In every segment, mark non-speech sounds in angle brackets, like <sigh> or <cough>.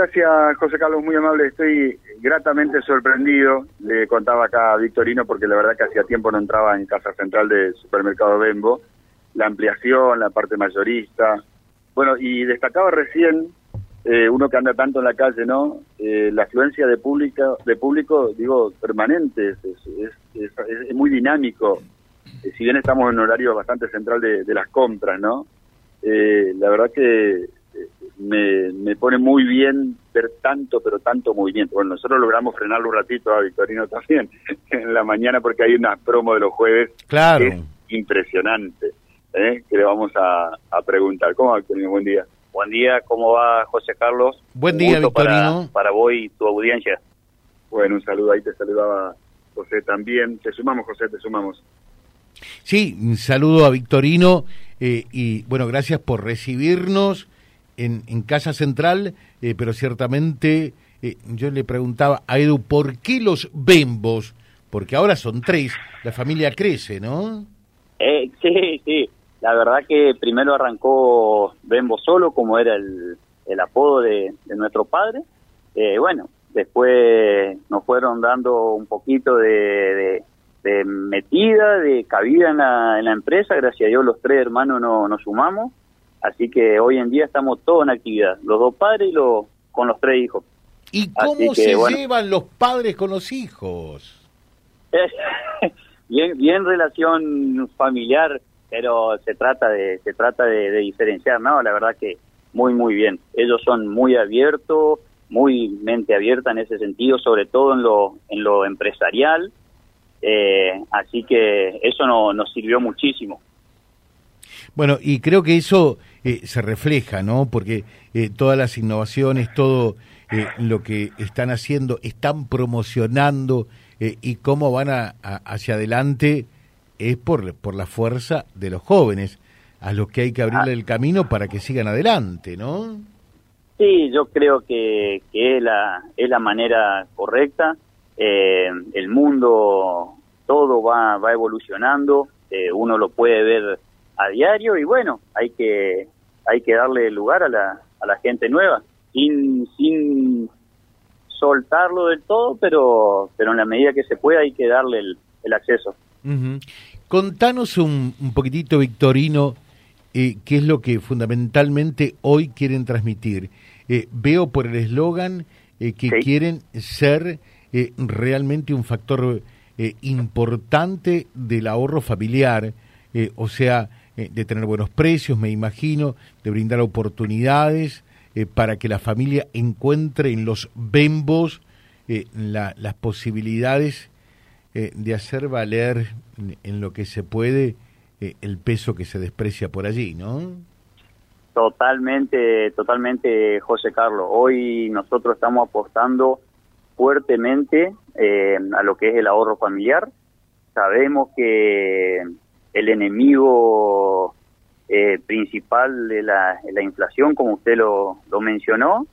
gracias José Carlos, muy amable. Estoy gratamente sorprendido, le contaba acá a Victorino, porque la verdad que hacía tiempo no entraba en Casa Central del Supermercado Bembo, la ampliación, la parte mayorista. Bueno, y destacaba recién, eh, uno que anda tanto en la calle, ¿no? Eh, la afluencia de, pública, de público, digo, permanente, es, es, muy dinámico. Eh, si bien estamos en un horario bastante central de, de las compras, ¿no? la verdad que me, me pone muy bien ver tanto, pero tanto movimiento. Bueno, nosotros logramos frenarlo un ratito a Victorino <laughs> también en la mañana porque hay una promo de los jueves claro. que es impresionante, ¿eh? que le vamos a, preguntar. ¿Cómo va, Victorino? Buen día. Buen día, ¿cómo va José Carlos? Buen día, Victorino. Para, para vos y tu audiencia. Bueno, un saludo ahí, te saludaba José también. Te sumamos, José, te sumamos. Sí, un saludo a Victorino eh, y bueno, gracias por recibirnos en, Casa Central, eh, pero ciertamente eh, yo le preguntaba a Edu, ¿por qué los Bembos? Porque ahora son tres, la familia crece, ¿no? Eh, <laughs> sí, sí. La verdad que primero arrancó Bembo solo, como era el, el apodo de, nuestro padre. bueno, después nos fueron dando un poquito de, de, metida, de cabida en la, en la, empresa. Gracias a Dios los tres hermanos nos sumamos Así que hoy en día estamos todos en actividad, los dos padres y los, con los tres hijos. ¿Y cómo se llevan los padres con los hijos? <laughs> bien, bien relación familiar, pero se trata de se trata de, diferenciar, ¿no? La verdad que muy muy bien. Ellos son muy abiertos, muy mente abierta en ese sentido, sobre todo en lo en lo empresarial. Eh, así que eso no, nos sirvió muchísimo. Bueno, y creo que eso eh, se refleja, ¿no? Porque eh, todas las innovaciones, todo eh, lo que están haciendo, están promocionando y cómo van a, hacia adelante es por, por la fuerza de los jóvenes, a los que hay que abrirle el camino para que sigan adelante, ¿no? Sí, yo creo que, que es, la, es la manera correcta. el mundo, todo va, va evolucionando, uno lo puede ver a diario y bueno, hay que hay que darle lugar a la, a la gente nueva sin sin soltarlo del todo, pero pero en la medida que se pueda hay que darle el, el acceso. Contanos un, un, poquitito, Victorino, eh, qué es lo que fundamentalmente hoy quieren transmitir. Eh, veo por el eslogan eh, que quieren ser eh, realmente un factor importante del ahorro familiar, o sea, de tener buenos precios, me imagino, de brindar oportunidades eh, para que la familia encuentre en los bembos eh, las posibilidades de hacer valer en, lo que se puede el peso que se desprecia por allí, ¿no? Totalmente, totalmente, José Carlos. Hoy nosotros estamos apostando fuertemente a lo que es el ahorro familiar. Sabemos que el enemigo eh, principal de la, la, inflación, como usted lo, lo, mencionó.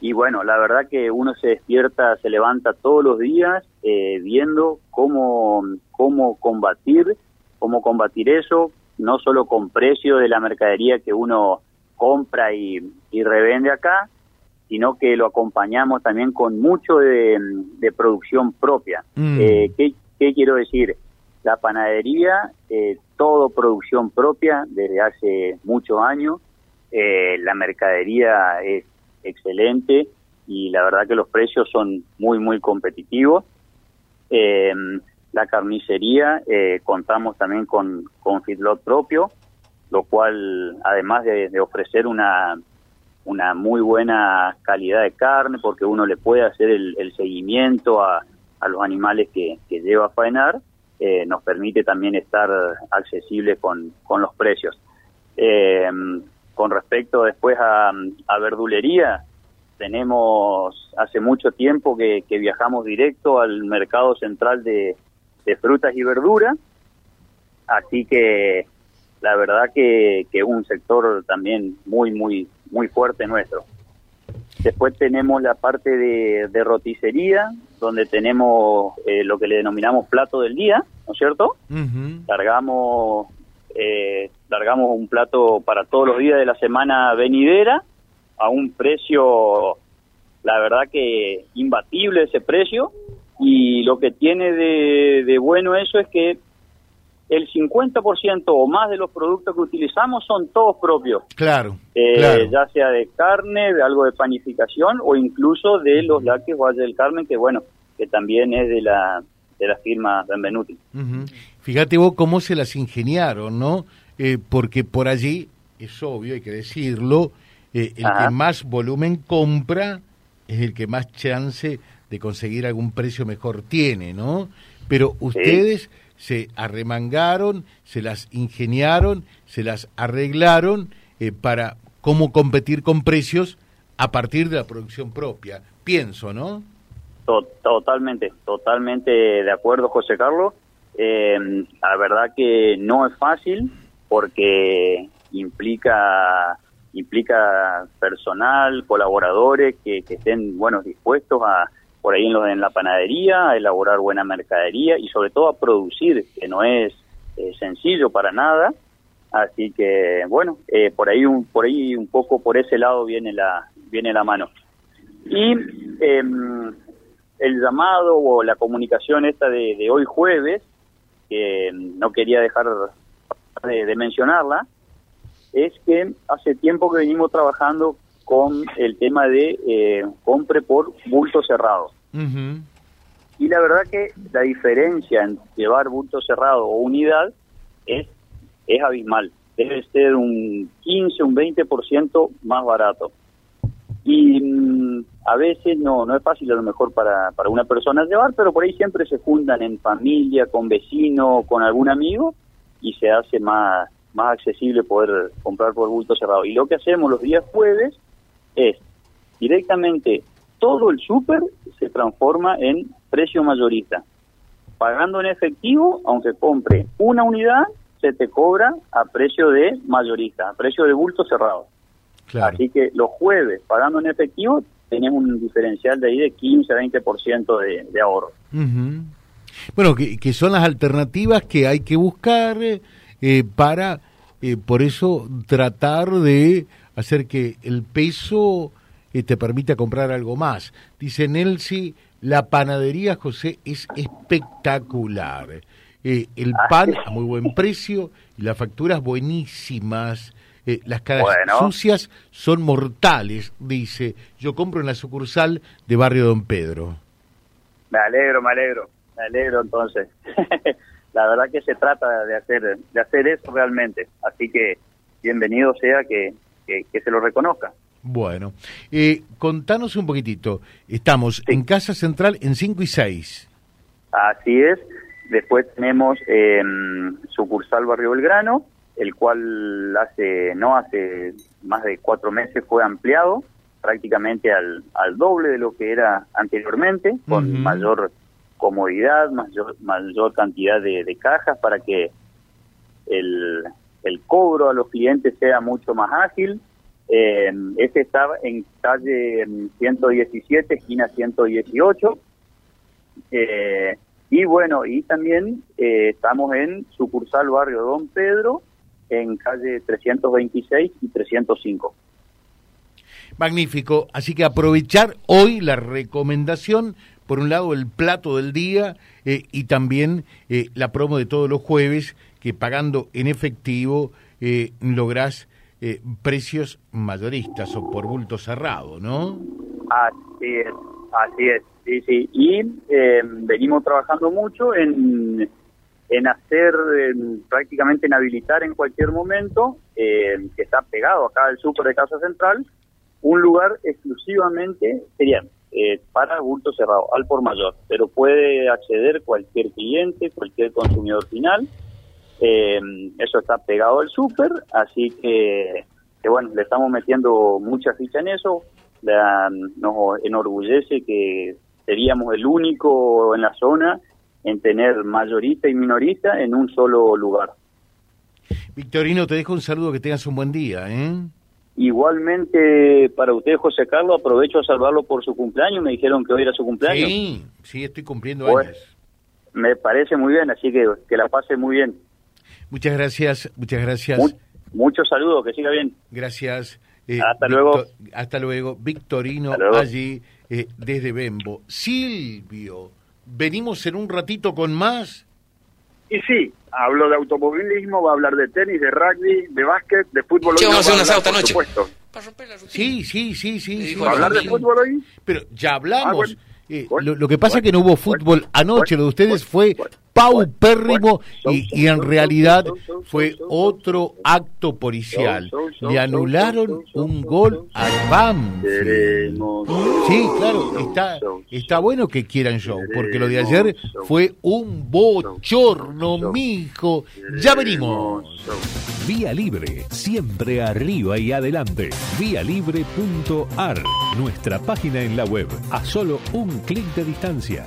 Y bueno, la verdad que uno se despierta, se levanta todos los días eh, viendo cómo, cómo combatir, cómo combatir eso, no solo con precio de la mercadería que uno compra y, y revende acá, sino que lo acompañamos también con mucho de, de producción propia. Mm. Eh, ¿qué, ¿Qué quiero decir? La panadería, eh, todo producción propia desde hace muchos años. Eh, la mercadería es excelente y la verdad que los precios son muy, muy competitivos. Eh, la carnicería, contamos también con, con feedlot propio, lo cual, además de, ofrecer una, una muy buena calidad de carne, porque uno le puede hacer el, seguimiento a, a los animales que, que lleva a faenar, eh, nos permite también estar accesible con, con los precios. Eh, con respecto después a, verdulería, tenemos hace mucho tiempo que, viajamos directo al mercado central de, de, frutas y verduras, así que la verdad que, que un sector también muy, muy, muy fuerte nuestro. Después tenemos la parte de, de roticería, donde tenemos eh, lo que le denominamos plato del día, ¿no es cierto? Largamos eh, largamos un plato para todos los días de la semana venidera a un precio verdad que imbatible ese precio y lo que tiene de, de bueno eso es que el 50% o más de los productos que utilizamos son todos propios. Claro, eh, Ya sea de carne, de algo de panificación o incluso de los lácteos Valle del Carmen, que bueno, que también es de la, de la firma Benvenuti. Fíjate vos cómo se las ingeniaron, ¿no? Eh, porque por allí, es obvio, hay que decirlo, eh, el que más volumen compra es el que más chance de conseguir algún precio mejor tiene, ¿no? Pero ustedes se arremangaron, se las ingeniaron, se las arreglaron eh, para cómo competir con precios a partir de la producción propia. Pienso, ¿no? Totalmente, totalmente de acuerdo, José Carlos. Eh, la verdad que no es fácil porque implica implica personal, colaboradores que, que estén buenos dispuestos a, por ahí en, lo, en la panadería, a elaborar buena mercadería y sobre todo a producir, que no es eh, sencillo para nada. Así que bueno, eh, por ahí un, por ahí un poco por ese lado viene la viene la mano. Y em, el llamado o la comunicación esta de, hoy jueves, que no quería dejar de, mencionarla, es que hace tiempo que venimos trabajando con el tema de eh, compre por bulto cerrado. Y la verdad que la diferencia en llevar bulto cerrado o unidad es, es abismal. Debe ser un 15, un 20% más barato. Y mm, a veces no no es fácil a lo mejor para, para una persona llevar, pero por ahí siempre se juntan en familia, con vecino, con algún amigo y se hace más, más accesible poder comprar por bulto cerrado. Y lo que hacemos los días jueves es directamente todo el súper se transforma en precio mayorista. Pagando en efectivo, aunque compre una unidad, se te cobra a precio de mayorista, a precio de bulto cerrado. Así que los jueves, pagando en efectivo, tenemos un diferencial de ahí de 15 a 20% de, de ahorro. Bueno, que, son las alternativas que hay que buscar eh, para, eh, por eso, tratar de hacer que el peso eh, te permita comprar algo más. Dice Nelsi, la panadería, José, es espectacular. Eh, el ah, pan a muy buen precio y las facturas buenísimas. Eh, las caras sucias son mortales, dice. Yo compro en la sucursal de Barrio Don Pedro. Me alegro, me alegro, me alegro entonces. <laughs> la verdad que se trata de hacer, de hacer eso realmente. Así que bienvenido sea que, que, se lo reconozca. Bueno, eh, contanos un poquitito. Estamos en Casa Central en 5 y 6. Así es. Después tenemos eh, sucursal Barrio Belgrano, el cual hace no hace más de cuatro meses fue ampliado prácticamente al, al doble de lo que era anteriormente, con mayor comodidad, mayor, mayor cantidad de, de cajas para que el, el cobro a los clientes sea mucho más ágil. Eh, este está en calle 117, esquina 118. Eh, y bueno, y también eh, estamos en sucursal barrio Don Pedro, en calle 326 y 305. Magnífico. Así que aprovechar hoy la recomendación, por un lado el plato del día y también la promo de todos los jueves que pagando en efectivo eh, lográs eh, precios mayoristas o por bulto cerrado, ¿no? Así es, así es, sí, sí. Y eh, venimos trabajando mucho en, en hacer, prácticamente en habilitar en cualquier momento, que está pegado acá al super de Casa Central, un lugar exclusivamente, sería para bulto cerrado, al por mayor, pero puede acceder cualquier cliente, cualquier consumidor final eh, eso está pegado al súper, así que, bueno, le estamos metiendo mucha ficha en eso. nos enorgullece que seríamos el único en la zona en tener mayorista y minorista en un solo lugar. Victorino, te dejo un saludo, que tengas un buen día. ¿eh? Igualmente para usted, José Carlos, aprovecho a salvarlo por su cumpleaños. Me dijeron que hoy era su cumpleaños. Sí, sí, estoy cumpliendo años. Me parece muy bien, así que que la pase muy bien. Muchas gracias, muchas gracias. muchos saludos, que siga bien. Gracias. Eh, hasta luego. Hasta luego. Victorino allí eh, desde Bembo. Silvio, venimos en un ratito con más. Y sí, hablo de automovilismo, va a hablar de tenis, de rugby, de básquet, de fútbol. Che, vamos a hacer un asado hablar, esta por noche. Sí, sí, sí, sí. sí. ¿Va a hablar de fútbol hoy? Pero ya hablamos. Ah, bueno. Eh, Bueno, lo, lo que pasa es que no hubo fútbol anoche, lo de ustedes fue paupérrimo y, y en realidad fue otro acto policial. Le anularon un gol so, a Banfield. Sí, claro, está, está bueno que quieran show, porque lo de ayer fue un bochorno, mijo. Ya venimos. Vía Libre, siempre arriba y adelante. Vialibre.ar, nuestra página en la web, a solo un clic de distancia.